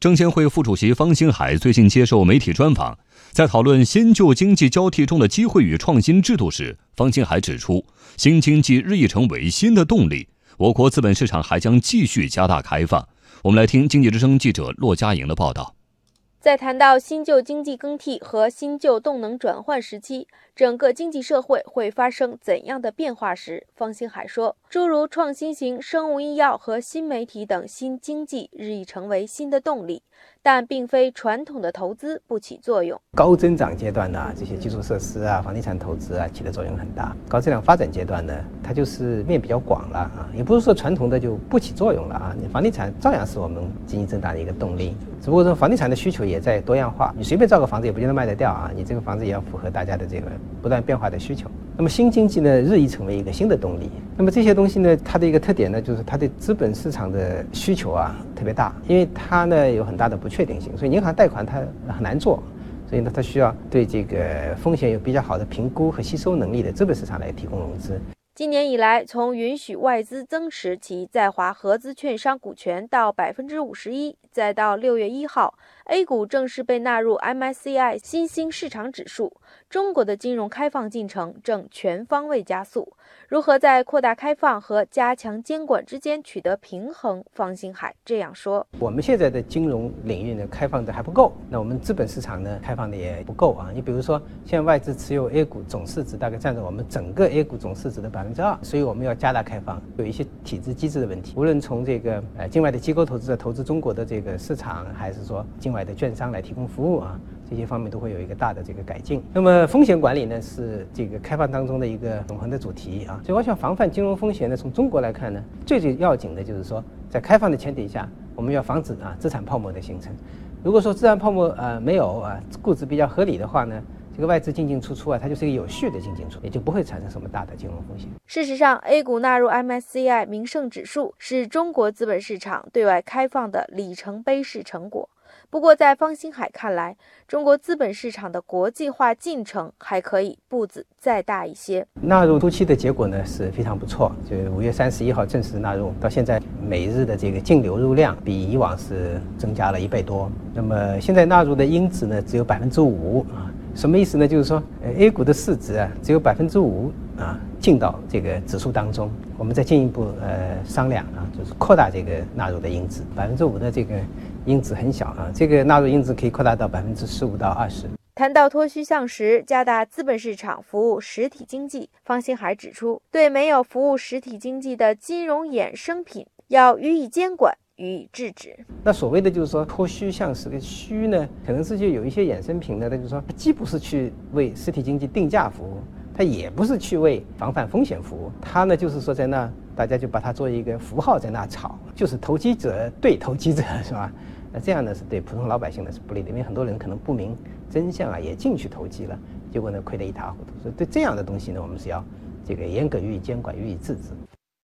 证监会副主席方星海最近接受媒体专访，在讨论新旧经济交替中的机会与创新制度时，方星海指出，新经济日益成为新的动力，我国资本市场还将继续加大开放。我们来听经济之声记者骆佳莹的报道。在谈到新旧经济更替和新旧动能转换时期，整个经济社会会发生怎样的变化时，方星海说，诸如创新型生物医药和新媒体等新经济日益成为新的动力。但并非传统的投资不起作用。高增长阶段呢，这些基础设施啊、房地产投资啊，起的作用很大。高质量发展阶段呢，它就是面比较广了啊，也不是说传统的就不起作用了啊。你房地产照样是我们经济增长的一个动力，只不过说房地产的需求也在多样化。你随便造个房子也不见得卖得掉啊，你这个房子也要符合大家的这个不断变化的需求。那么新经济呢，日益成为一个新的动力。那么这些东西呢，它的一个特点呢，就是它对资本市场的需求啊特别大，因为它呢有很大的不确定性，所以银行贷款它很难做，所以呢它需要对这个风险有比较好的评估和吸收能力的资本市场来提供融资。今年以来，从允许外资增持其在华合资券商股权到百分之五十一，再到六月一号，A 股正式被纳入 MSCI 新兴市场指数。中国的金融开放进程正全方位加速，如何在扩大开放和加强监管之间取得平衡？方星海这样说：“我们现在的金融领域呢，开放的还不够，那我们资本市场呢，开放的也不够啊。你比如说，现在外资持有 A 股总市值大概占着我们整个 A 股总市值的百分分之二，所以我们要加大开放，有一些体制机制的问题。无论从这个呃境外的机构投资者投资中国的这个市场，还是说境外的券商来提供服务啊。”这些方面都会有一个大的这个改进。那么风险管理呢，是这个开放当中的一个永恒的主题啊。所以我想防范金融风险呢，从中国来看呢，最最要紧的就是说，在开放的前提下，我们要防止啊资产泡沫的形成。如果说资产泡沫呃没有啊，估值比较合理的话呢，这个外资进进出出啊，它就是一个有序的进进出，也就不会产生什么大的金融风险。事实上，A 股纳入 MSCI 名胜指数是中国资本市场对外开放的里程碑式成果。不过，在方星海看来，中国资本市场的国际化进程还可以步子再大一些。纳入初期的结果呢是非常不错，就五月三十一号正式纳入，到现在每日的这个净流入量比以往是增加了一倍多。那么现在纳入的因子呢只有百分之五啊，什么意思呢？就是说，A 股的市值啊只有百分之五啊进到这个指数当中，我们再进一步呃商量啊，就是扩大这个纳入的因子，百分之五的这个。因子很小啊，这个纳入因子可以扩大到百分之十五到二十。谈到脱虚向实，加大资本市场服务实体经济，方兴海指出，对没有服务实体经济的金融衍生品，要予以监管，予以制止。那所谓的就是说脱虚向实的虚呢，可能是就有一些衍生品呢，它就是说它既不是去为实体经济定价服务，它也不是去为防范风险服务，它呢就是说在那大家就把它作为一个符号在那炒，就是投机者对投机者是吧？那这样呢，是对普通老百姓呢是不利的，因为很多人可能不明真相啊，也进去投机了，结果呢亏得一塌糊涂。所以对这样的东西呢，我们是要这个严格予以监管、予以制止。